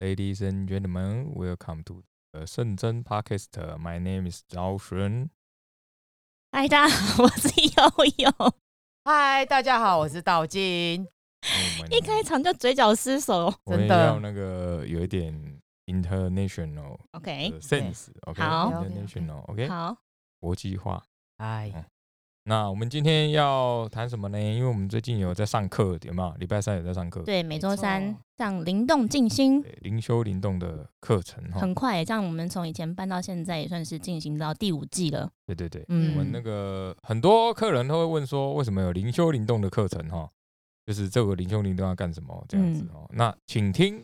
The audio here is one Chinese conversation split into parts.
Ladies and gentlemen, welcome to the 圣真 Podcast. My name is 赵璇。嗨，大家好，我是悠悠。嗨，大家好，我是道金。一开场就嘴角失手。真的要那个有一点 international，OK sense，OK，international，OK，好，国际化。哎，那我们今天要谈什么呢？因为我们最近有在上课，有没有？礼拜三有在上课，对，每周三错上灵动静心，对，灵修灵动的课程哈。很快耶，这样我们从以前办到现在，也算是进行到第五季了。对对对，嗯我们那个很多客人都会问说，为什么有灵修灵动的课程哈？就是这个灵修灵动要干什么这样子嗯哦？那请听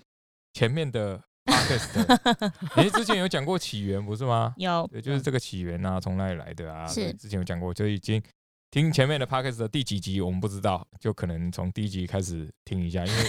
前面的 podcast，诶，之前有讲过起源不是吗？有，对，就是这个起源啊，从哪里来的啊？是对之前有讲过，就已经听前面的 podcast 的第几集，我们不知道，就可能从第一集开始听一下，因为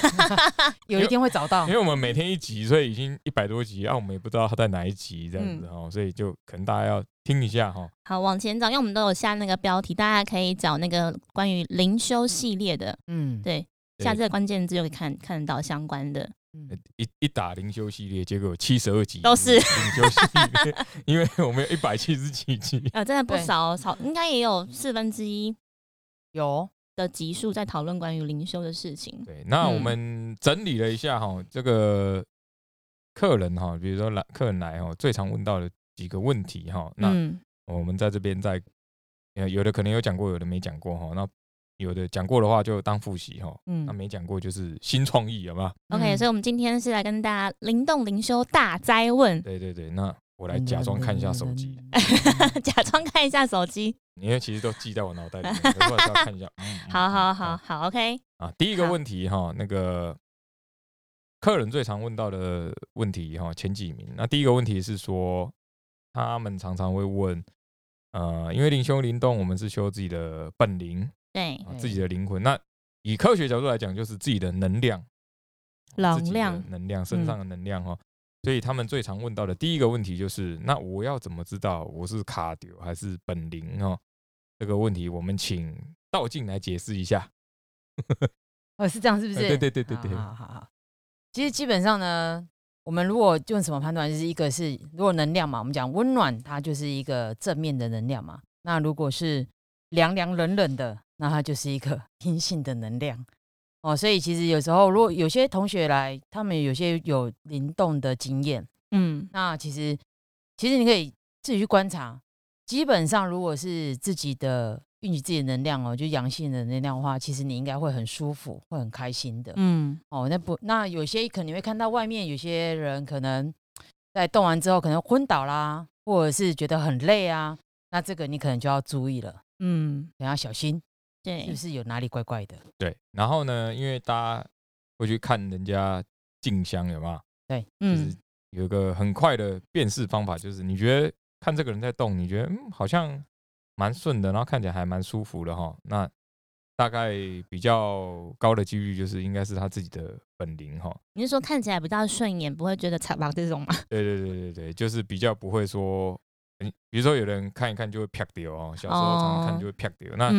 有一天会找到因为。我们每天一集，所以已经一百多集啊，我们也不知道它在哪一集这样嗯子哈、所以就可能大家要听一下哈、好，往前找，因为我们都有下那个标题，大家可以找那个关于灵修系列的，嗯，对，对下这个关键字就可以看看得到相关的。嗯。一一打灵修系列，结果有七十二集都是灵修系列，因为我们有一百七十几集。呃，真的不少哦，少应该也有四分之一有。的集数在讨论关于灵修的事情。对，那我嗯。们整理了一下哈，这个客人哈，比如说来客人来哈，最常问到的几个问题哈，那嗯，我们在这边再，呃，有的可能有讲过，有的没讲过哈，那有的讲过的话就当复习哈，嗯那没讲过就是新创意，好吗？OK，、嗯所以我们今天是来跟大家灵动灵修大灾问，对对对，那我来 假装看一下手机，假装看一下手机。因为其实都记在我脑袋里面，可是我要看一下。好好嗯好好，OK，啊，第一个好问题哈，那个客人最常问到的问题哈，前几名。那第一个问题是说，他们常常会问，呃，因为灵修灵动，我们是修自己的本灵对，啊，自己的灵魂。那以科学角度来讲，就是自己的能量，能量能量，身上的能量哈。所以他们最常问到的第一个问题就是，那我要怎么知道我是卡丢还是本灵哈？这个问题我们请道静来解释一下。哦，是这样，是不是？哎对对对对对好好好好。其实基本上呢，我们如果用什么判断，就是一个是如果能量嘛，我们讲温暖，它就是一个正面的能量嘛。那如果是凉凉冷冷的，那它就是一个 阴性的能量。哦，所以其实有时候，如果有些同学来，他们有些有灵动的经验，嗯那其实其实你可以自己去观察。基本上，如果是自己的运气自己的能量哦，就阳性的能量的话，其实你应该会很舒服，会很开心的。嗯哦，那不，那有些可能你会看到外面有些人可能在动完之后可能昏倒啦，或者是觉得很累啊，那这个你可能就要注意了，嗯，你要小心，是对不，是有哪里怪怪的？对，然后呢，因为大家会去看人家静香有没有？就是嗯有一个很快的辨识方法，就是你觉得看这个人在动，你觉得嗯好像蛮顺的，然后看起来还蛮舒服的哈。那大概比较高的几率就是应该是他自己的本灵哈。你是说看起来比较顺眼，不会觉得惨吧 这种吗？对对对对对，就是比较不会说，嗯比如说有人看一看就会啪掉哦，小时候常常看就会啪掉。那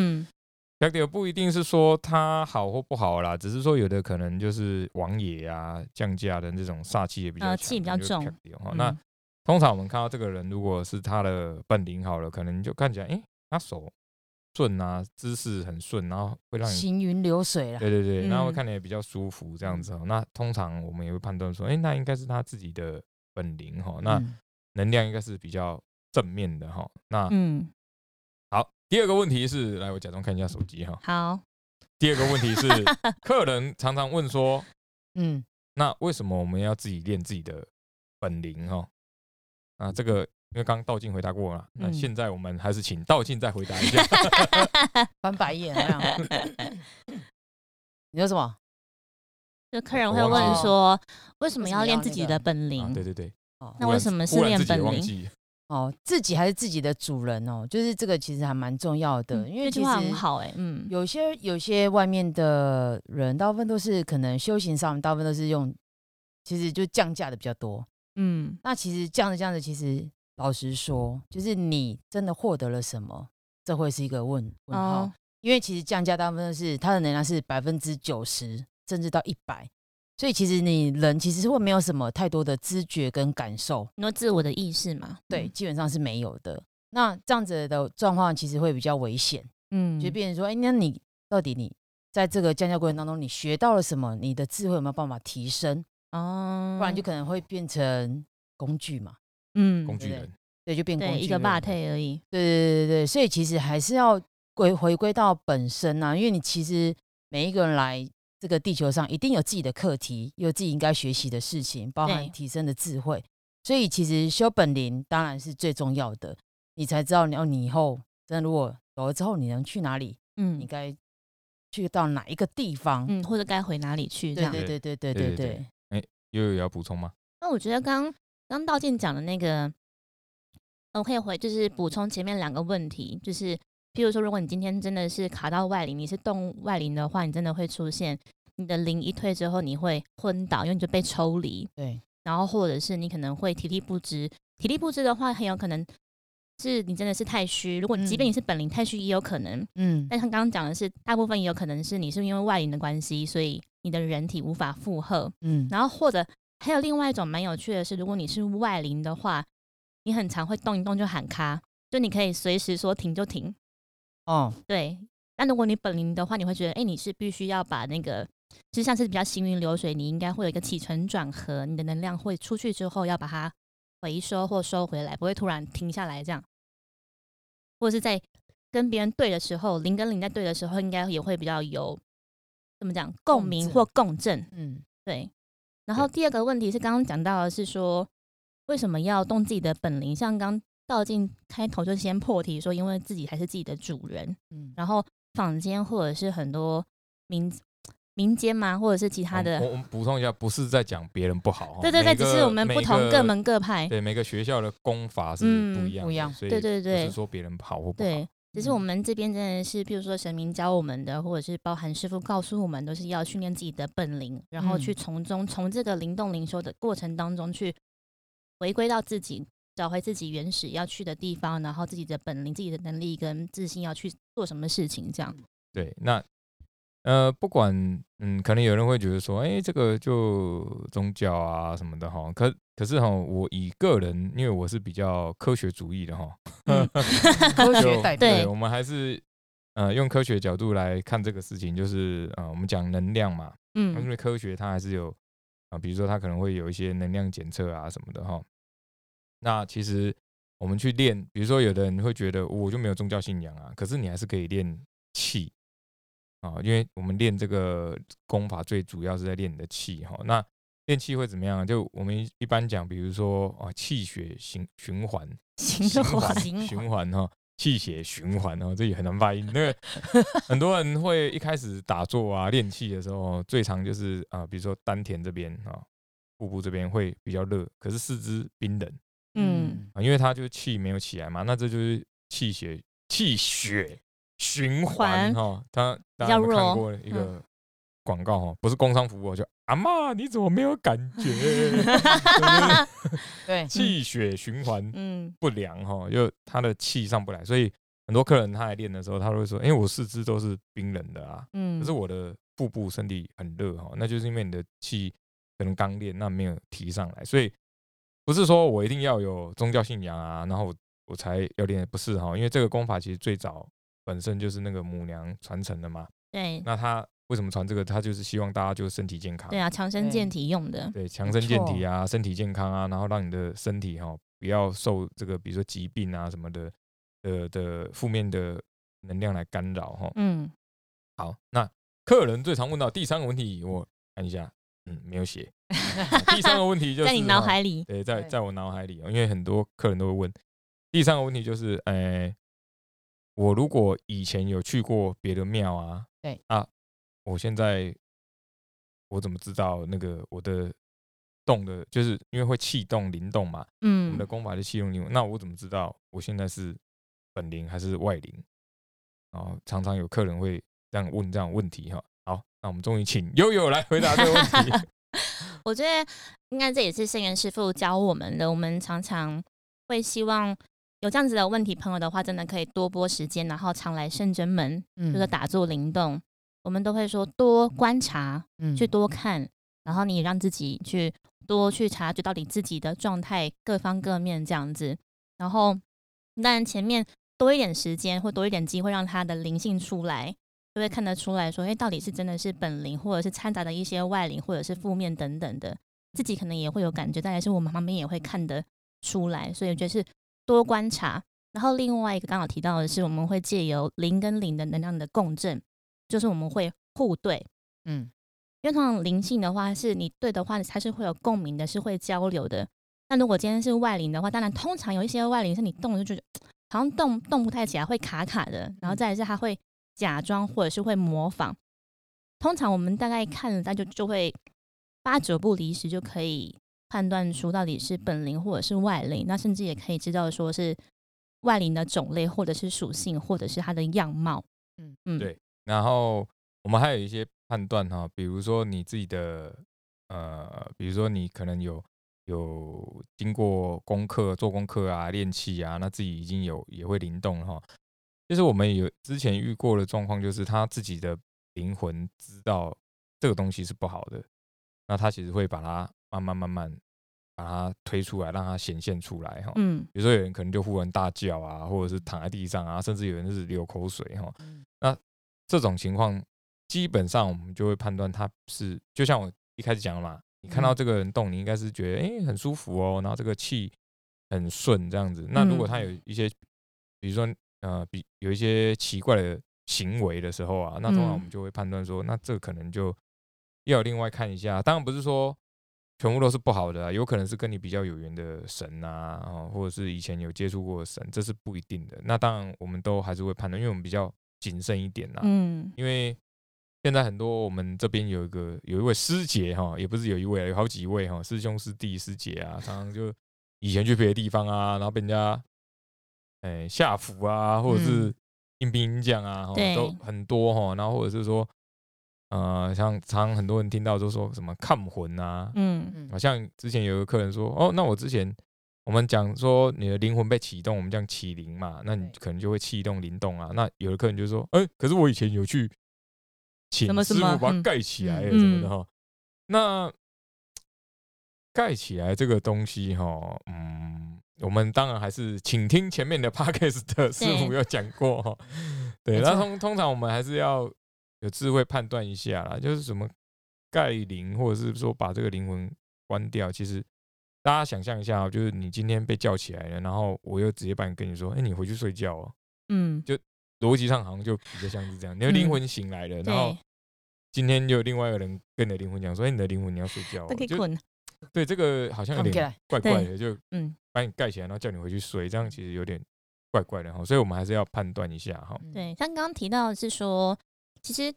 不一定是说他好或不好啦，只是说有的可能就是王爷啊降价的这种煞气也比较气比较重。那嗯通常我们看到这个人，如果是他的本领好了，可能就看起来，诶，他手顺啊，姿势很顺，然后会让你，行云流水啦。对对对，然后看起来比较舒服这样子哦。那通常我们也会判断说，诶，那应该是他自己的本领哈，那嗯能量应该是比较正面的哈。那嗯，好，第二个问题是，来我假装看一下手机哈。好，第二个问题是，客人常常问说，嗯，那为什么我们要自己练自己的本领哈？啊，这个因为刚刚道静回答过了，那嗯现在我们还是请道静再回答一下。翻白眼好像。你说什么？就客人我会问说，为什么要练自己的本啊，领？对对对，哦那为什么是练本领？哦，自己还是自己的主人哦，就是这个其实还蛮重要的，嗯因为其这句话很好哎，嗯，有些有些外面的人，大部分都是可能修行上，大部分都是用，其实就降价的比较多。嗯那其实降着降着，其实老实说，就是你真的获得了什么，这会是一个问问号。哦因为其实降价大部分都是它的能量是百分之九十，甚至到一百，所以其实你人其实会没有什么太多的知觉跟感受，你说自我的意识嘛？对，基本上是没有的。那这样子的状况其实会比较危险，嗯，就变成说，哎，那你到底你在这个降价过程当中，你学到了什么？你的智慧有没有办法提升？哦，不然就可能会变成工具嘛，嗯，工具人，对，就变工具对一个霸退而已。对对对对，所以其实还是要归回归到本身啊，因为你其实每一个人来这个地球上一定有自己的课题，有自己应该学习的事情，包含提升的智慧。所以其实修本灵当然是最重要的，你才知道你要你以后真的如果走了之后，你能去哪里？嗯，你该去到哪一个地方？嗯，或者该回哪里去？这样对对对对对对对。哎，悠悠要补充吗？那我觉得刚刚道静讲的那个，我可以回，就是补充前面两个问题，就是譬如说，如果你今天真的是卡到外灵，你是动外灵的话，你真的会出现你的灵一退之后，你会昏倒，因为你就被抽离，对然后或者是你可能会体力不支。体力不支的话，很有可能是你真的是太虚。如果即便嗯你是本灵太虚，也有可能。嗯但他刚刚讲的是，大部分也有可能是你是因为外灵的关系，所以你的人体无法负荷。嗯然后或者还有另外一种蛮有趣的是，如果你是外灵的话，你很常会动一动就喊卡，就你可以随时说停就停。哦对，那如果你本灵的话，你会觉得，哎、你是必须要把那个，就像是比较行云流水，你应该会有一个起承转合，你的能量会出去之后要把它回收或收回来，不会突然停下来这样。或者是在跟别人对的时候，灵跟灵在对的时候，应该也会比较有怎么讲共鸣或共振。嗯对，然后第二个问题是刚刚讲到的是说，为什么要动自己的本领？像刚道静开头就先破题说，因为自己还是自己的主人。嗯然后坊间或者是很多民民间嘛，或者是其他的，我我们补充一下，不是在讲别人不好哦，对对对，只是我们不同各门各派。对每个学校的功法是嗯不一样的，不一样所以对对对不是说别人好或不好，对，只是我嗯们这边真的是，譬如说神明教我们的，或者是包含师傅告诉我们，都是要训练自己的本领，然后去嗯从中从这个灵动灵修的过程当中去回归到自己，找回自己原始要去的地方，然后自己的本领、自己的能力跟自信要去做什么事情，这样。对，那呃，不管嗯，可能有人会觉得说，哎、这个就宗教啊什么的哈，可可是哈，我以个人，因为我是比较科学主义的哈，嗯 科学就代表对我们还是呃用科学角度来看这个事情，就是呃，我们讲能量嘛，嗯因嗯为科学它还是有啊、比如说它可能会有一些能量检测啊什么的哈。那其实我们去练，比如说有的人会觉得我就没有宗教信仰啊，可是你还是可以练气啊，因为我们练这个功法最主要是在练你的气哈。那练气会怎么样？就我们一般讲，比如说啊，气血循循环，循环，循循环哈，气血循环哦，这也很难发音。那个 很多人会一开始打坐啊练气的时候，最常就是啊，比如说丹田这边啊，腹部这边会比较热，可是四肢冰冷嗯啊，因为他就是气没有起来嘛，那这就是气血气血循环环哈。他大家有有看弱过一个广告哈？不是工商服务哦，就阿妈你怎么没有感觉？就 是对，气血循环嗯不良哈，就他的气上不来，所以很多客人他来练的时候，他都会说：“因为我四肢都是冰冷的啊，嗯，可是我的腹部身体很热哈，那就是因为你的气可能刚练，那没有提上来，所以不是说我一定要有宗教信仰啊，然后我我才要练，不是哈，因为这个功法其实最早本身就是那个母娘传承的嘛，对那他为什么传这个？他就是希望大家就身体健康，对啊，强身健体用的。对，强身健体啊，身体健康啊，然后让你的身体哈、不要受这个比如说疾病啊什么的的的负面的能量来干扰哈、嗯，好，那客人最常问到第三个问题，我看一下，嗯，没有写。第三个问题就是在你脑海里，对，在在我脑海里哦，因为很多客人都会问。第三个问题就是，呃，我如果以前有去过别的庙啊，对啊，我现在我怎么知道那个我的动的，就是因为会气动灵动嘛，嗯我们嗯的，功法是气动灵动，那我怎么知道我现在是本灵还是外灵？哦，常常有客人会这样问这样的问题哈。好，那我们终于请悠悠来回答这个问题。我觉得应该这也是圣元师傅教我们的。我们常常会希望有这样子的问题，朋友的话，真的可以多拨时间，然后常来圣真门，嗯就是打坐灵动。我们都会说多观察，嗯去多看，然后你也让自己去多去察觉到底自己的状态各方各面这样子，然后当然前面多一点时间或多一点机会让他的灵性出来，就会看得出来说，哎，到底是真的是本灵，或者是掺杂的一些外灵，或者是负面等等的，自己可能也会有感觉，再来是我们旁边也会看得出来，所以我觉得是多观察。然后另外一个刚好提到的是，我们会借由灵跟灵的能量的共振，就是我们会互对，嗯，因为通常灵性的话，是你对的话，它是会有共鸣的，是会交流的。那如果今天是外灵的话，当然通常有一些外灵是你动就觉得 好像动动不太起来，会卡卡的。然后再来是它会假装或者是会模仿。通常我们大概看了，那就就会八九不离十就可以判断出到底是本灵或者是外灵。那甚至也可以知道说是。外灵的种类，或者是属性，或者是它的样貌，嗯嗯，对。然后我们还有一些判断哈，比如说你自己的呃，比如说你可能有有经过功课、做功课啊、练气啊，那自己已经有也会灵动哈。就是我们有之前遇过的状况，就是他自己的灵魂知道这个东西是不好的，那他其实会把它慢慢慢慢。把它推出来，让它显现出来哈。嗯，比如说有人可能就忽然大叫啊，或者是躺在地上啊，甚至有人是流口水哈。那这种情况，基本上我们就会判断他是，就像我一开始讲的嘛，你看到这个人动，你应该是觉得哎很舒服哦，然后这个气很顺这样子。那如果他有一些，比如说呃比有一些奇怪的行为的时候啊，那通常我们就会判断说，那这可能就要另外看一下。当然不是说。全部都是不好的，有可能是跟你比较有缘的神啊，或者是以前有接触过的神，这是不一定的。那当然，我们都还是会判断，因为我们比较谨慎一点呐。嗯，因为现在很多我们这边有一个有一位师姐哈，也不是有一位，有好几位哈，师兄师弟师姐啊，常常就以前去别的地方啊，然后被人家哎下符啊，或者是阴兵阴将啊，都很多哈，然后或者是说。呃，像常很多人听到都说什么看魂啊，嗯，好像之前有个客人说，哦，那我之前我们讲说你的灵魂被启动，我们讲启灵嘛，那你可能就会启动灵动啊。那有的客人就说，哎，可是我以前有去请师傅把它盖起来什么的哈。那 盖起来这个东西哈，嗯，我们当然还是请听前面的 podcast 的师傅有讲过哈。对，那通通常我们还是要。有智慧判断一下啦，就是什么盖灵，或者是说把这个灵魂关掉。其实大家想象一下，就是你今天被叫起来了，然后我又直接把你跟你说，哎，你回去睡觉哦。嗯，就逻辑上好像就比较像是这样，你的灵魂醒来了，然后今天就有另外一个人跟你的灵魂讲说，哎，你的灵魂你要睡觉，就对这个好像有点怪怪的，就嗯把你盖起来，然后叫你回去睡，这样其实有点怪怪的哈。所以我们还是要判断一下哈。对，像刚刚提到是说。其实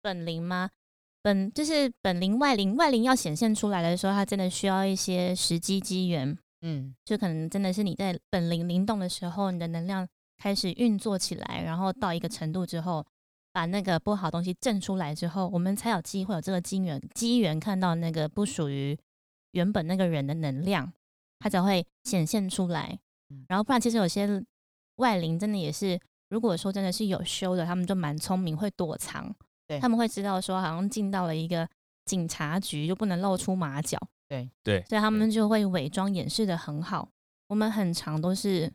本灵吗？本就是本灵外灵，外灵要显现出来的时候，它真的需要一些时机机缘。嗯，就可能真的是你在本灵灵动的时候，你的能量开始运作起来，然后到一个程度之后，把那个不好东西震出来之后，我们才有机会有这个机缘机缘看到那个不属于原本那个人的能量，它才会显现出来。然后不然，其实有些外灵真的也是。如果说真的是有修的，他们就蛮聪明，会躲藏。对，他们会知道说，好像进到了一个警察局，就不能露出马脚。对对，所以他们就会伪装掩饰的很好。我们很长都是，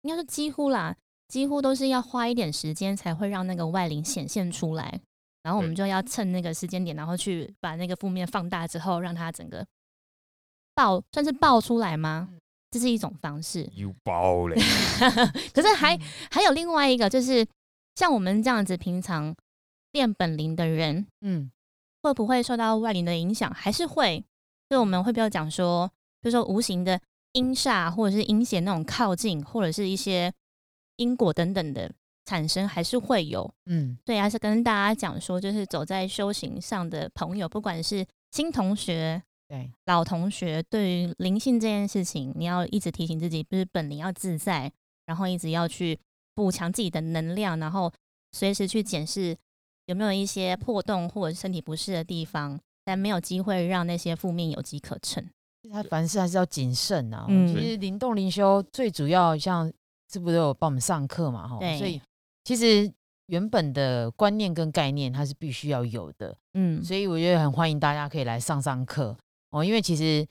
应该说几乎啦，几乎都是要花一点时间才会让那个外灵显现出来。然后我们就要趁那个时间点，然后去把那个负面放大之后，让它整个爆，算是爆出来吗？这是一种方式，有爆嘞。可是还还有另外一个，就是像我们这样子平常练本领的人，嗯，会不会受到外灵的影响？还是会？就我们会不要讲说，就说无形的阴煞或者是阴险那种靠近，或者是一些因果等等的产生，还是会有。嗯，对，还是跟大家讲说，就是走在修行上的朋友，不管是新同学。对老同学，对于灵性这件事情，你要一直提醒自己，不是本灵要自在，然后一直要去补强自己的能量，然后随时去检视有没有一些破洞或者身体不适的地方，但没有机会让那些负面有机可乘。他凡事还是要谨慎啊。嗯，其实灵动灵修最主要，像这不都有帮我们上课嘛？哈，所以其实原本的观念跟概念，它是必须要有的。嗯，所以我觉得很欢迎大家可以来上上课哦，因为其实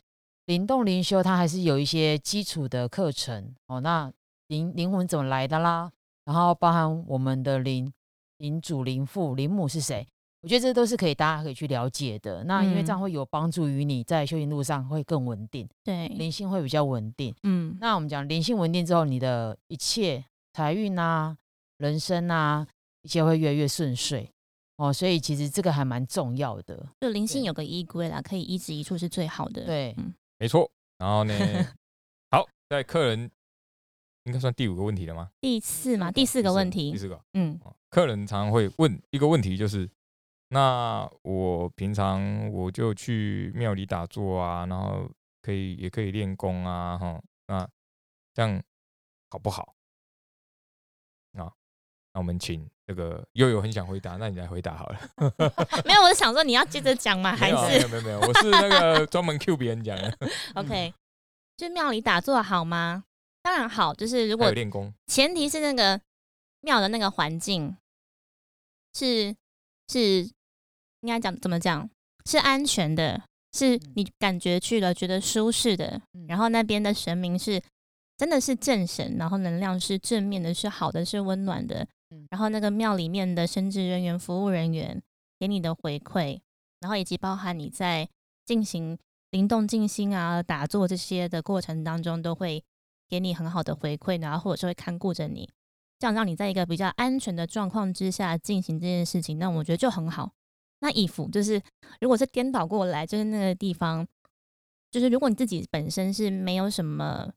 灵动灵修它还是有一些基础的课程哦。那灵灵魂怎么来的啦？然后包含我们的灵灵主、灵父、灵母是谁？我觉得这都是可以大家可以去了解的。那因为这样嗯会有帮助于你在修行路上会更稳定，对，灵性会比较稳定。嗯，那我们讲灵性稳定之后，你的一切财运啊、人生啊，一切会越来越顺遂哦。所以其实这个还蛮重要的。就灵性有个依归啦，可以一直一处是最好的。，对，嗯 没错。然后呢，好，在客人应该算第五个问题了吗？第四嘛，第四个问题第，四个。嗯哦客人常常会问一个问题，就是那我平常我就去庙里打坐啊，然后可以也可以练功啊，哈，那这样好不好？我们请这个悠悠很想回答，那你来回答好了。没有，我是想说你要接着讲吗？还没有啊没有没有没有，我是那个专门 Q 别人讲的，OK？就庙里打坐好吗？当然好，就是如果有练功，前提是那个庙的那个环境是是应该讲怎么讲是安全的，是嗯你感觉去了觉得舒适的，嗯然后那边的神明是真的是正神，然后能量是正面的，是好的，是温暖的然后那个庙里面的神职人员、服务人员给你的回馈，然后以及包含你在进行灵动静心啊、打坐这些的过程当中，都会给你很好的回馈，然后或者是会看顾着你，这样让你在一个比较安全的状况之下进行这件事情，那我觉得就很好。那以服就是，如果是颠倒过来，就是那个地方，就是如果你自己本身是没有什么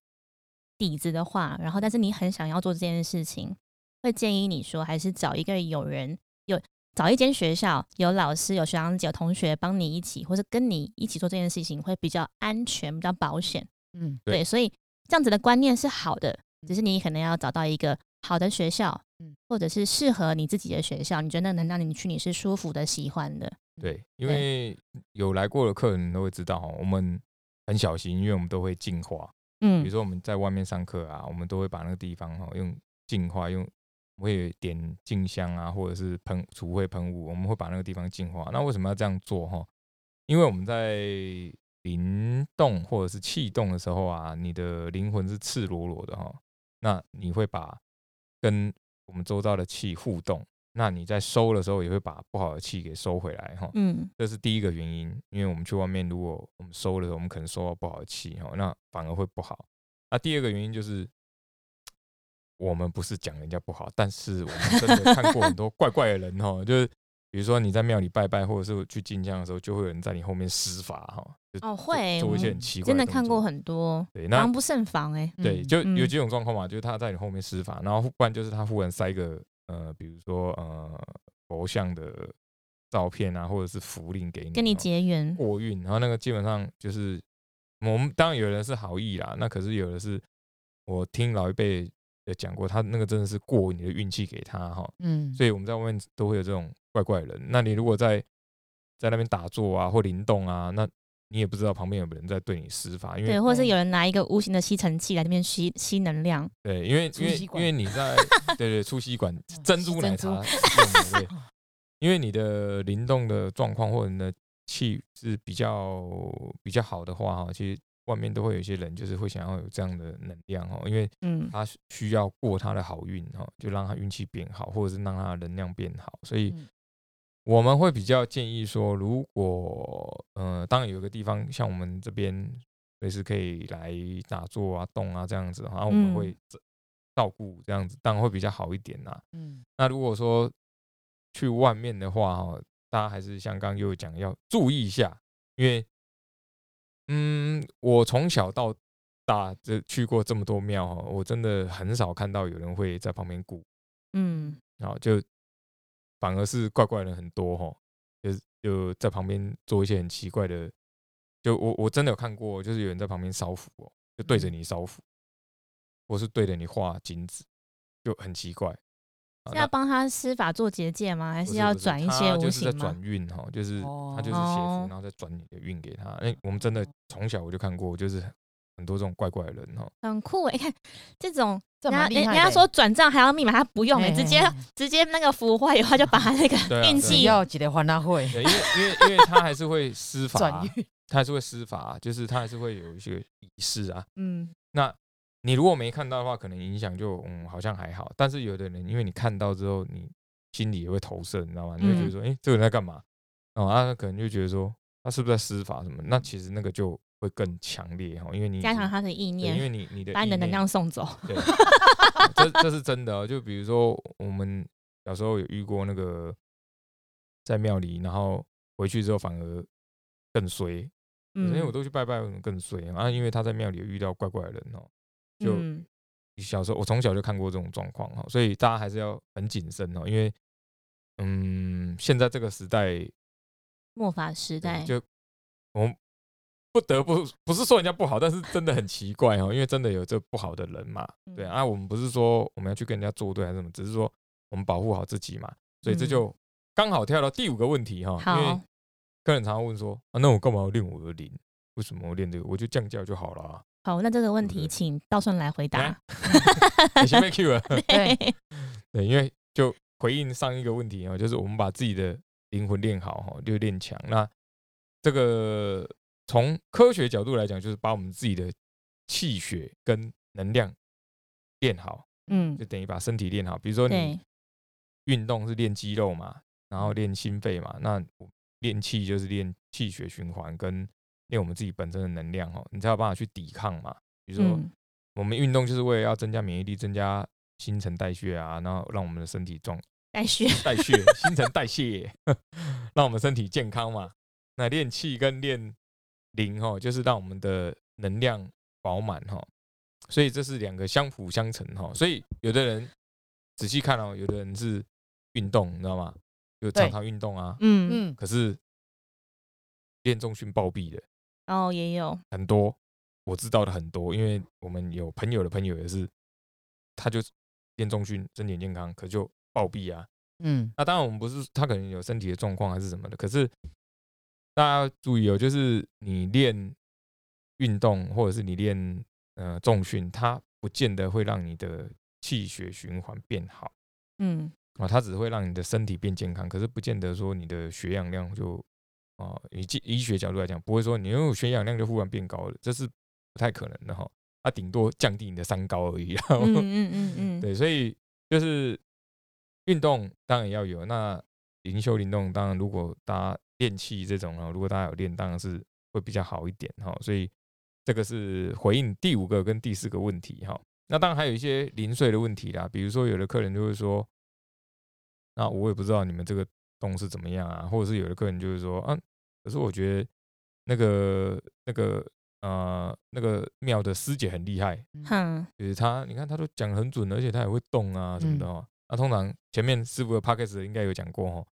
底子的话，然后但是你很想要做这件事情，会建议你说，还是找一个有人有找一间学校，有老师、有学长姐、有同学帮你一起，或者跟你一起做这件事情，会比较安全、比较保险。嗯对对，所以这样子的观念是好的，只嗯是你可能要找到一个好的学校，嗯或者是适合你自己的学校，你觉得能让你去你是舒服的、喜欢的。对，因对为有来过的客人都会知道，我们很小心，因为我们都会净化。嗯比嗯如说我们在外面上课啊，我们都会把那个地方哈用净化，用会点静香啊，或者是喷除秽喷雾，我们会把那个地方净化。那为什么要这样做哈？因为我们在灵动或者是气动的时候啊，你的灵魂是赤裸裸的哈，那你会把跟我们周遭的气互动，那你在收的时候也会把不好的气给收回来哈。嗯这是第一个原因，因为我们去外面，如果我们收的时候，我们可能收到不好的气哈，那反而会不好。那第二个原因就是，我们不是讲人家不好，但是我们真的看过很多怪怪的人哦，就是比如说你在庙里拜拜，或者是去进香的时候，就会有人在你后面施法哈，哦，做会做一些很奇怪真的看过很多，对，那防不胜防哎、对，嗯就有嗯几种状况嘛，就是他在你后面施法，然后不然就是他忽然塞一个呃，比如说呃佛像的照片啊，或者是符令给你，跟你哦结缘。过运，然后那个基本上就是我们当然有人是好意啦，那可是有的是我听老一辈的讲过，他那个真的是过你的运气给他哈，嗯，所以我们在外面都会有这种怪怪人。那你如果在在那边打坐啊或灵动啊，那你也不知道旁边有没有人在对你施法，因为对，或者是有人拿一个无形的吸尘器来这边吸吸能量，对，因为因为因为你 在对对出吸管珍珠奶茶对，因为你的灵动的状况或者你的气是比较比较好的话哈，其实外面都会有一些人就是会想要有这样的能量哦，因为嗯。他需要过他的好运哦，就让他运气变好，或者是让他的能量变好，所以嗯。我们会比较建议说，如果呃，当然有一个地方像我们这边随时可以来打坐啊、动啊这样子，然后我们嗯。会照照顾这样子，当然会比较好一点啦。嗯。那如果说去外面的话哈，大家还是像刚刚又讲要注意一下，因为嗯，我从小到大这去过这么多庙哈，我真的很少看到有人会在旁边顾。嗯然后就反而是怪怪的人很多哈，就是就在旁边做一些很奇怪的，就我我真的有看过，就是有人在旁边烧符哦，就对着嗯你烧符，或是对着你画金子，就很奇怪。要帮他施法做结界吗？还是要转一些无他就是在形吗转？运哈，就是他就是写哦符，然后再转你的运给他。哎，我们真的从小我就看过，就是很很多这种怪怪的人哈。很酷哎、看这种，这人家蛮厉害的欸。人人家说转账还要密码，他不用哎、直接直接那个符坏以后，他就把他那个运气要记得还他会对，因为因为因为他还是会施法啊、转运，他还是会施法啊、就是他还是会有一些仪式啊。嗯那你如果没看到的话，可能影响就嗯好像还好，但是有的人因为你看到之后，你心里也会投射，你知道吗？你会觉得说，哎、这个人在干嘛？哦，他可能就觉得说，他是不是在施法什么？那其实那个就会更强烈哈，因为你加强他的意念因念，为你你的把你的能量送走。对，这这是真的、哦。就比如说我们小时候有遇过那个在庙里，然后回去之后反而更衰，因为我嗯，都去拜拜，更衰啊？因为他在庙里有遇到怪怪的人哦。就嗯小时候我从小就看过这种状况哈，所以大家还是要很谨慎哦，因为嗯，现在这个时代末法时代，就我们不得不不是说人家不好，但是真的很奇怪哦，因为真的有这不好的人嘛，对嗯啊，我们不是说我们要去跟人家作对还是什么，只是说我们保护好自己嘛，所以这嗯就刚好跳到第五个问题哈，因为，客人常常问说啊，那我干嘛要练我的零？为什么我练这个？我就降价就好了啊。好，那这个问题请道顺来回答。来。你先被 Q 了，对。对，因为就回应上一个问题哦，就是我们把自己的灵魂练好哈，就练强。那这个从科学角度来讲，就是把我们自己的气血跟能量练好，嗯。就，等于把身体练好。比如说你对，运动是练肌肉嘛，然后练心肺嘛，那我练气就是练气血循环跟练我们自己本身的能量哦，你才有办法去抵抗嘛。比如说嗯我们运动就是为了要增加免疫力，增加新陈代谢啊，然后让我们的身体状 代谢，代谢、新陈代谢，让我们身体健康嘛。那练气跟练灵哦，就是让我们的能量饱满哈。所以这是两个相辅相成哈。所以有的人仔细看哦，有的人是运动，你知道吗？就常常运动啊，嗯，嗯，可是练重训暴毙的哦，也有，很多，我知道的很多，因为我们有朋友的朋友也是，他就练重训，身体很健康，可就暴毙啊。嗯，那当然，我们不是他可能有身体的状况还是什么的，可是大家要注意哦，就是你练运动或者是你练呃重训，它不见得会让你的气血循环变好。嗯。啊，它只会让你的身体变健康，可是不见得说你的血氧量就啊，以医医学角度来讲，不会说你拥有血氧量就忽然变高了，这是不太可能的哈，它顶多降低你的三高而已啊。嗯 嗯嗯嗯，对，所以就是运动当然也要有，那灵修灵动当然如果大家练气这种啊，如果大家有练，当然是会比较好一点哈。所以这个是回应第五个跟第四个问题哈。那当然还有一些零碎的问题啦，比如说有的客人就会说，那我也不知道你们这个洞是怎么样啊，或者是有的客人就是说，啊，可是我觉得那个那个呃那个庙的师姐很厉害，嗯，就是她，你看她都讲得很准，而且她也会动啊什么的哦。那通常前面师傅的 p o c a s t 应该有讲过哦，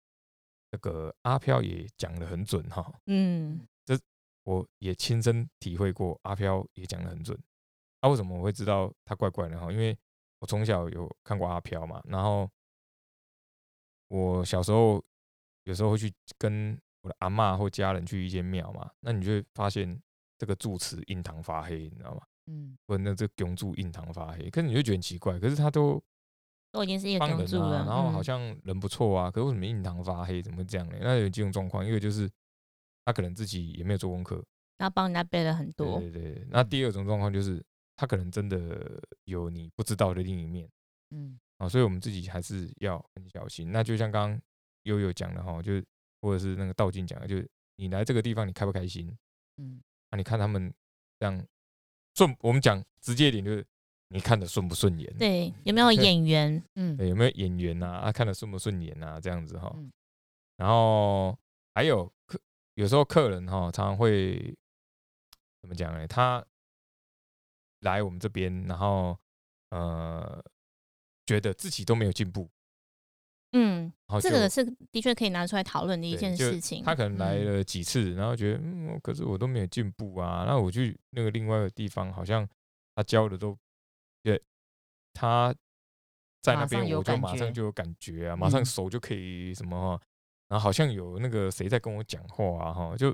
那个阿飘也讲的很准哈，嗯这我也亲身体会过，阿飘也讲的很准。那、为什么我会知道他怪怪的哈？因为我从小有看过阿飘嘛，然后我小时候有时候会去跟我的阿妈或家人去一间庙嘛，那你就会发现这个住持印堂发黑，你知道吗？嗯，或者那这拱柱印堂发黑，可是你就觉得很奇怪，可是他都都已经是一个帮人啊，公主了，然后好嗯像人不错啊，可是为什么印堂发黑？怎么会这样呢？那有几种状况，一个就是他可能自己也没有做功课，然后帮人家背了很对多，对对。那第二种状况就是他可能真的有你不知道的另一面嗯，啊，所以我们自己还是要很小心。那就像刚刚悠悠讲的哈，就是或者是那个道静讲的，就是你来这个地方你开不开心？嗯，啊，你看他们这样顺，我们讲直接一点就是你看的顺不顺眼？对，有没有对演员？嗯，对，有没有眼缘呐？啊，看的顺不顺眼啊？这样子哈。嗯然后还有客，有时候客人哈常常会怎么讲呢？他来我们这边，然后呃，觉得自己都没有进步，嗯，这个是的确可以拿出来讨论的一件事情。他可能来嗯了几次，然后觉得嗯，可是我都没有进步啊。那我去那个另外一个地方，好像他教的都，对，他在那边我就马上就有感觉啊，马上嗯手就可以什么哈，然后好像有那个谁在跟我讲话啊哈，就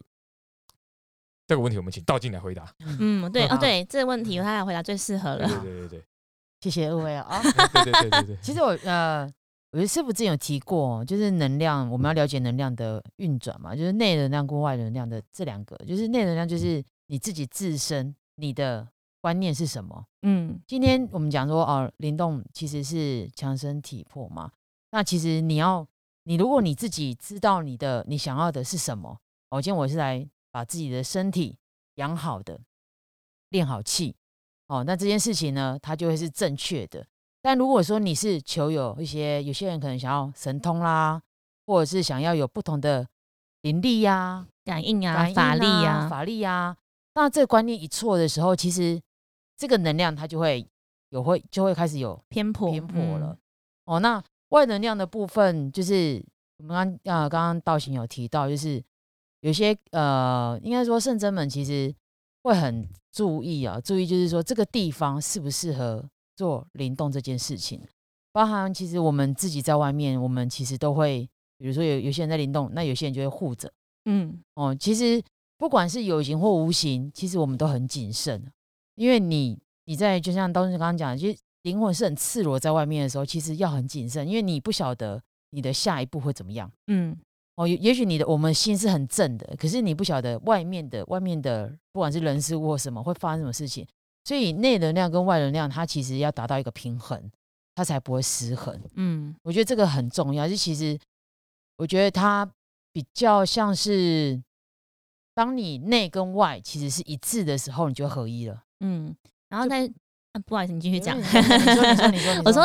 这个问题我们请道静来回答。嗯，对，好哦，对，这个问题他来回答最适合了。对对对对 谢谢二位啊。啊对对对对对。其实我呃，我觉得师傅之前有提过哦，就是能量，我们要了解能量的运转嘛，就是内能量跟外能量的这两个，就是内能量就是你自己自身你的观念是什么。嗯今天我们讲说哦，灵动其实是强身体魄嘛，那其实你要你如果你自己知道你的你想要的是什么，哦，今天我是来把自己的身体养好的，练好气，哦，那这件事情呢，它就会是正确的。但如果说你是求有一些，有些人可能想要神通啦，或者是想要有不同的灵力呀、感应啊法力啊啊，法力啊，那这个观念一错的时候，其实这个能量它就会有会就会开始有偏颇偏颇了。嗯哦，那外能量的部分，就是我们刚呃刚刚道行有提到，就是有些呃，应该说圣真们其实会很注意啊，注意就是说这个地方适不适合做灵动这件事情。包含其实我们自己在外面，我们其实都会，比如说有有些人在灵动，那有些人就会护着。嗯哦，其实不管是有形或无形，其实我们都很谨慎，因为你你在就像当时刚刚讲的，其实灵魂是很赤裸在外面的时候，其实要很谨慎，因为你不晓得你的下一步会怎么样。嗯哦，也也许你的我们心是很正的，可是你不晓得外面的外面的不管是人事物或什么会发生什么事情，所以内能量跟外能量它其实要达到一个平衡，它才不会失衡。嗯我觉得这个很重要。就其实，我觉得它比较像是，当你内跟外其实是一致的时候，你就合一了。嗯，然后再、啊不好意思，你继续讲。你说，你说，你说，你 说，我说，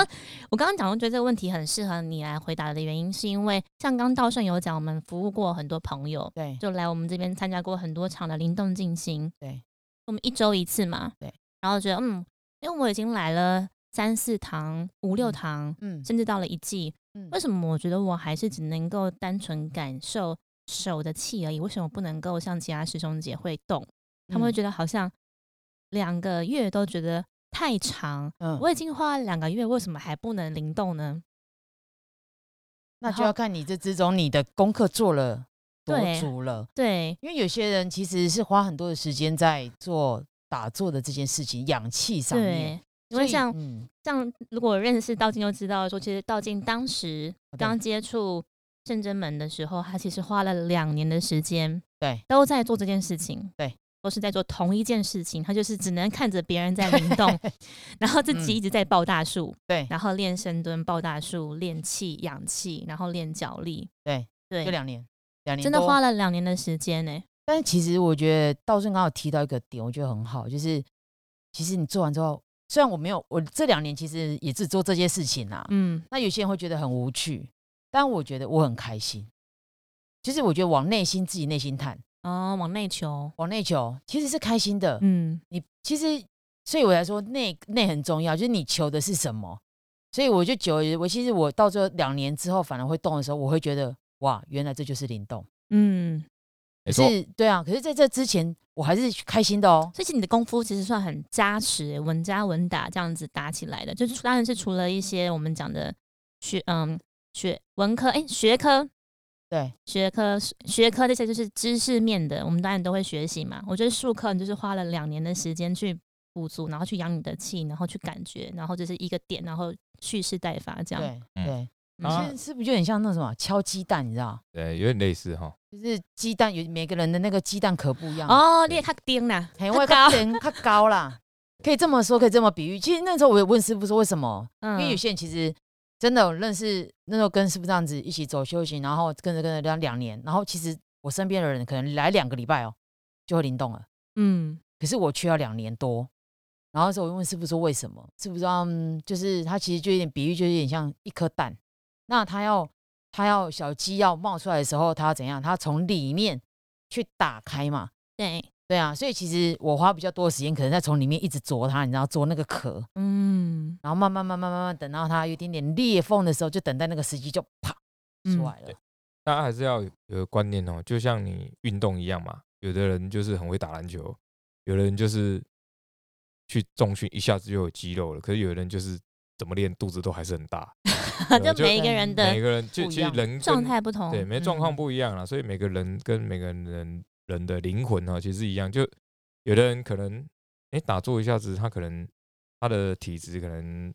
我刚刚讲，我觉得这个问题很适合你来回答的原因，是因为像刚道顺有讲，我们服务过很多朋友，对就来我们这边参加过很多场的灵动静心，对，我们一周一次嘛，对，然后觉得嗯，因为我已经来了三四堂、五六嗯堂，嗯甚至到了一季，嗯为什么我觉得我还是只能够单纯感受手的气而已？为什么不能够像其他师兄姐会动？他们会嗯觉得好像两个月都觉得太长，嗯，我已经花了两个月，为什么还不能灵动呢？那就要看你这之中你的功课做了多对足了，对，因为有些人其实是花很多的时间在做打坐的这件事情，氧气上面。对，因为像嗯，像如果认识道静就知道说，其实道静当时刚接触正真门的时候，他其实花了两年的时间，对，都在做这件事情，对，都是在做同一件事情，他就是只能看着别人在灵动，然后自己嗯一直在抱大树，对然后练深蹲、抱大树、练气、氧气，然后练脚力，对，对。就，两年，两年真的花了两年的时间呢、但是其实我觉得道顺刚好提到一个点，我觉得很好，就是其实你做完之后，虽然我没有，我这两年其实也只做这些事情啊，嗯那有些人会觉得很无趣，但我觉得我很开心。就是我觉得往内心自己内心探，哦，往内求，往内求，其实是开心的。嗯你其实，所以我来说内内很重要，就是你求的是什么。所以我就久而，我其实我到最后两年之后反而会动的时候，我会觉得哇，原来这就是灵动。嗯，没错，可是对啊，可是在这之前，我还是开心的哦。所以其实你的功夫其实算很扎实，稳扎稳打这样子打起来的。就是当然是除了一些我们讲的学嗯学文科哎、学科对，学科学科这些就是知识面的，我们当然都会学习嘛。我觉得术科你就是花了两年的时间去补足，然后去养你的气，然后去感觉，然后就是一个点，然后蓄势待发这样。对嗯对，嗯啊是是不是有点像那什么敲鸡蛋？你知道，对，有点类似哈。就是鸡蛋有每个人的那个鸡蛋壳不一样。哦，你也看钉啦，很会高高，它高啦，可以这么说，可以这么比喻。其实那时候我也问师傅说为什么，因嗯为有些人其实真的有认识，那时候跟师傅这样子一起走修行，然后跟着跟着两两年，然后其实我身边的人可能来两个礼拜哦就会灵动了，嗯可是我去要两年多。然后那时候我就问师傅说为什么？师傅说嗯，就是他其实就有点比喻，就有点像一颗蛋，那他要他要小鸡要冒出来的时候，他要怎样？他要从里面去打开嘛。对，对啊，所以其实我花比较多的时间，可能在从里面一直啄它，你知道啄那个壳，嗯然后慢慢慢慢慢慢等到它有一点点裂缝的时候，就等待那个时机就啪出来了。大家还是要有个观念哦，就像你运动一样嘛，有的人就是很会打篮球，有的人就是去重训一下子就有肌肉了，可是有的人就是怎么练肚子都还是很大。对就就每一个人的每个人就其实人状态不同，对每个状况嗯不一样啦，所以每个人跟每个人人的灵魂啊，其实一样，就有的人可能哎打坐一下子，他可能他的体质可能，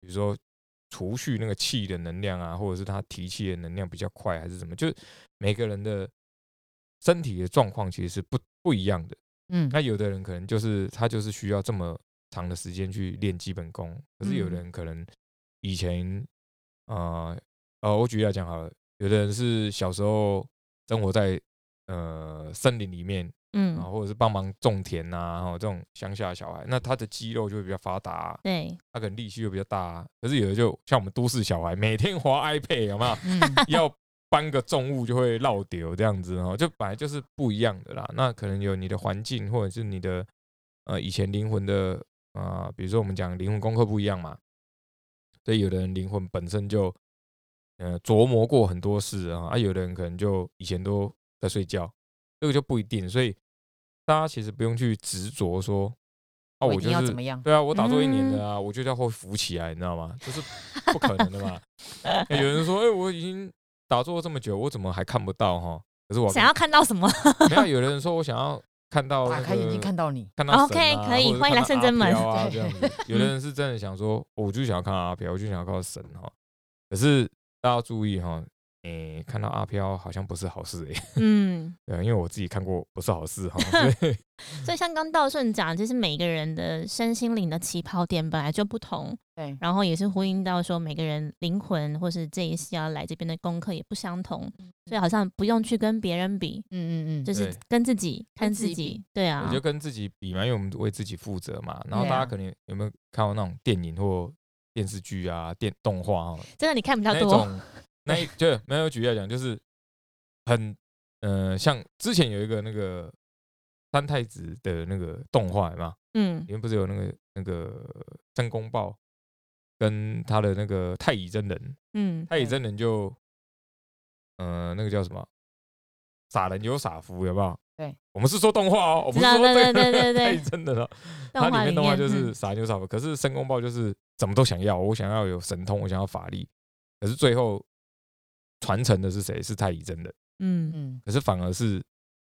比如说除去那个气的能量啊，或者是他提气的能量比较快，还是什么，就是每个人的身体的状况其实是不不一样的。嗯，那有的人可能就是他就是需要这么长的时间去练基本功，可是有的人可能以前呃呃，我举例来讲好了，有的人是小时候生活在呃森林里面嗯啊，嗯，或者是帮忙种田呐，然后这种乡下小孩，那他的肌肉就会比较发达，对，他可能力气就比较大。可是有的就像我们都市小孩，每天滑 iPad 有没有？嗯，要搬个重物就会落丢这样子哦，就本来就是不一样的啦。那可能有你的环境，或者是你的呃以前灵魂的啊，比如说我们讲灵魂功课不一样嘛，所以有的人灵魂本身就呃琢磨过很多事啊，啊有的人可能就以前都在睡觉，这个就不一定。所以大家其实不用去执着说啊，我就是要怎么样？对啊，我打坐一年的啊，我就要会浮起来，你知道吗？就是不可能的嘛。有人说，哎、我已经打坐这么久，我怎么还看不到哈？可是我想要看到什么？没有，有的人说我想要看到、那个，打开眼睛看到你，看到神 OK，啊可以欢迎来圣真门阿飘啊，对这样子。有的人是真的想说，我就想要看到阿飘，我就想要看到神哈。可是大家要注意哈，诶、看到阿飘好像不是好事诶、嗯，对，因为我自己看过不是好事哈。所以像刚道顺讲，就是每个人的身心灵的起跑点本来就不同，对，然后也是呼应到说每个人灵魂或是这一次要来这边的功课也不相同，所以好像不用去跟别人比，嗯嗯嗯，就是跟自己看自己自己，对啊我，就跟自己比嘛，因为我们为自己负责嘛。然后大家可能有没有看过那种电影或电视剧啊、电动画啊？真的你看比较多，那一种，那一就没有举例来讲，就是很呃，像之前有一个那个三太子的那个动画嘛，嗯。里面不是有那个那个申公豹跟他的那个太乙真人，嗯太乙真人就呃那个叫什么傻人有傻福，有没有？对，我们是说动画哦，我不是说这个对对对对太乙真人了。它里面动画就是嗯。傻人有傻福，可是申公豹就是怎么都想要，我想要有神通，我想要法力，可是最后传承的是谁？是太乙真人，嗯嗯可是反而是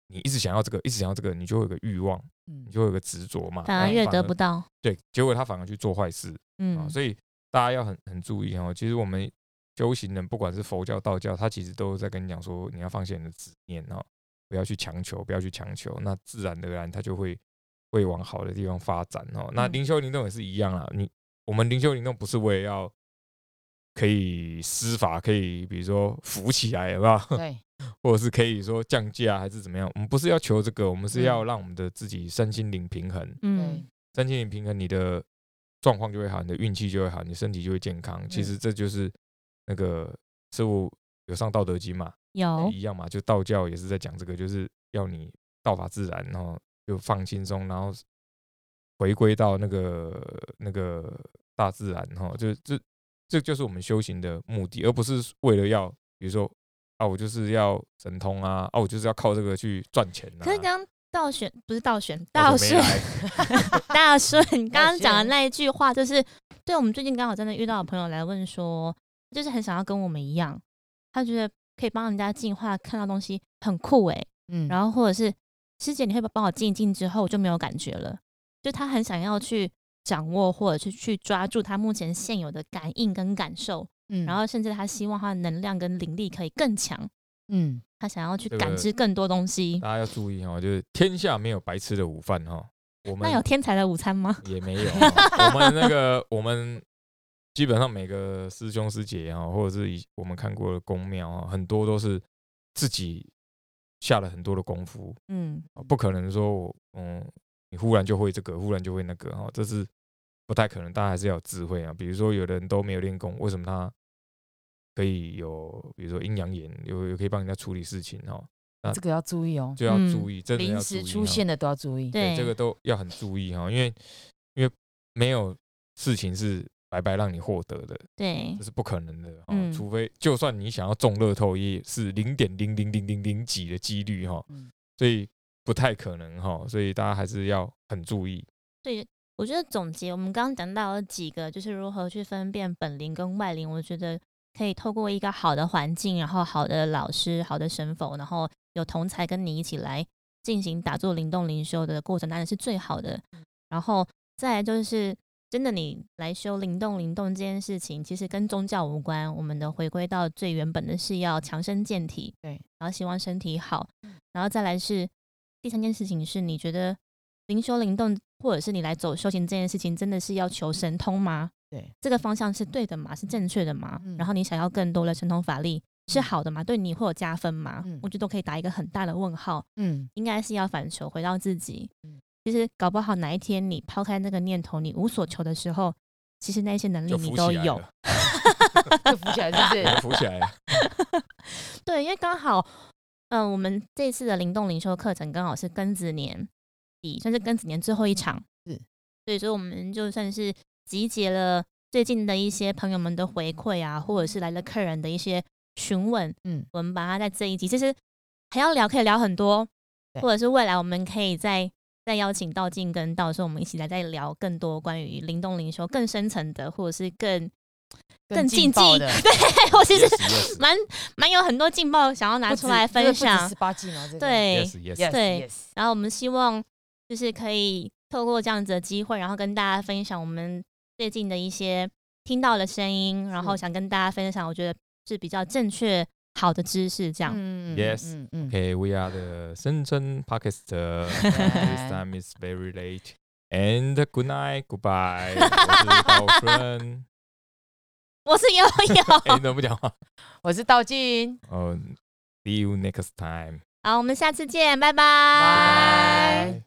你一直想要这个，一直想要这个，你就会有个欲望，嗯你就会有个执着嘛，反而越得不到，对，结果他反而去做坏事啊，嗯所以大家要很很注意哦。其实我们修行人，不管是佛教、道教，他其实都在跟你讲说，你要放下你的执念哦，不要去强求，不要去强求，那自然而然他就会会往好的地方发展哦。那嗯灵修灵动也是一样啊，你我们灵修灵动不是为了要可以施法，可以比如说扶起来，有没有？对，或者是可以说降价还是怎么样？我们不是要求这个，我们是嗯要让我们的自己身心灵平衡。嗯身心灵平衡，你的状况就会好，你的运气就会好，你身体就会健康。其实这就是那个师傅有上《道德经》嘛，有一样嘛，就道教也是在讲这个，就是要你道法自然，然后就放轻松，然后回归到那个那个大自然，哈，就这这就是我们修行的目的，而不是为了要比如说啊，我就是要神通啊，啊，我就是要靠这个去赚钱啊。可是刚刚道选不是道选，我 道顺大顺 刚刚讲的那一句话，就是对我们最近刚好真的遇到的朋友来问说，就是很想要跟我们一样，他觉得可以帮人家进化，看到东西很酷诶、嗯，然后或者是师姐，你会不会帮我静一静之后我就没有感觉了？就他很想要去掌握或者是去抓住他目前现有的感应跟感受，嗯然后甚至他希望他的能量跟灵力可以更强，嗯，他想要去感知更多东西。大家要注意哈，就是天下没有白吃的午饭哈。我们那有天才的午餐吗？也没有 哈，我们那个我们基本上每个师兄师姐哈，或者是以我们看过的宫庙啊，很多都是自己下了很多的功夫，嗯，不可能说我嗯，你忽然就会这个，忽然就会那个哈，这是不太可能。大家还是要有智慧啊。比如说有的人都没有练功，为什么他可以有，比如说阴阳眼，有有可以帮人家处理事情哈，那这个要注意哦，就要嗯注意，真的要临注意哈时出现的都要注意。对这个都要很注意哈，因为因为没有事情是白白让你获得的，对这，是不可能的除非就算你想要中乐透，也是零点零零零零零几的几率哈嗯，所以不太可能哈。所以大家还是要很注意。所以我觉得总结我们刚刚讲到了几个，就是如何去分辨本灵跟外灵。我觉得可以透过一个好的环境，然后好的老师、好的神佛，然后有同才跟你一起来进行打坐灵动灵修的过程，当然是最好的。然后再来就是，真的你来修灵动灵动这件事情，其实跟宗教无关，我们的回归到最原本的是要强身健体，对，然后希望身体好，然后再来是第三件事情是，你觉得灵修灵动或者是你来走修行这件事情，真的是要求神通吗？对，这个方向是对的吗？是正确的吗？嗯然后你想要更多的神通法力是嗯好的吗？对你会有加分吗？嗯我觉得都可以打一个很大的问号。嗯，应该是要反求回到自己。嗯其实搞不好哪一天你抛开那个念头，你无所求的时候，其实那些能力你都有。就浮起来，是不是？浮起来了。对，因为刚好，嗯、我们这次的灵动灵修课程刚好是庚子年底，算是庚子年最后一场。是，对，所以说我们就算是集结了最近的一些朋友们的回馈啊，或者是来了客人的一些询问，嗯，我们把它在这一集，其实还要聊，可以聊很多，或者是未来我们可以再再邀请道静跟道授，我们一起来再聊更多关于灵动灵修更深层的，或者是更更禁忌爆的，对，我其实蛮蛮有很多劲爆想要拿出来分享十。八禁哦，这个对 yes, yes. Yes, 对 yes 然后我们希望就是可以透过这样子的机会，然后跟大家分享我们最近的一些听到的声音，然后想跟大家分享，我觉得是比较正确好的知识，这样。嗯 Yes 嗯嗯 Okay, we are the Shenzhen podcast. this time is very late. And good night, goodbye. 我是道顺。我是悠 哎，你悠，怎么不讲话？我是道静，哦，see you next time. 好，我们下次见，拜拜。拜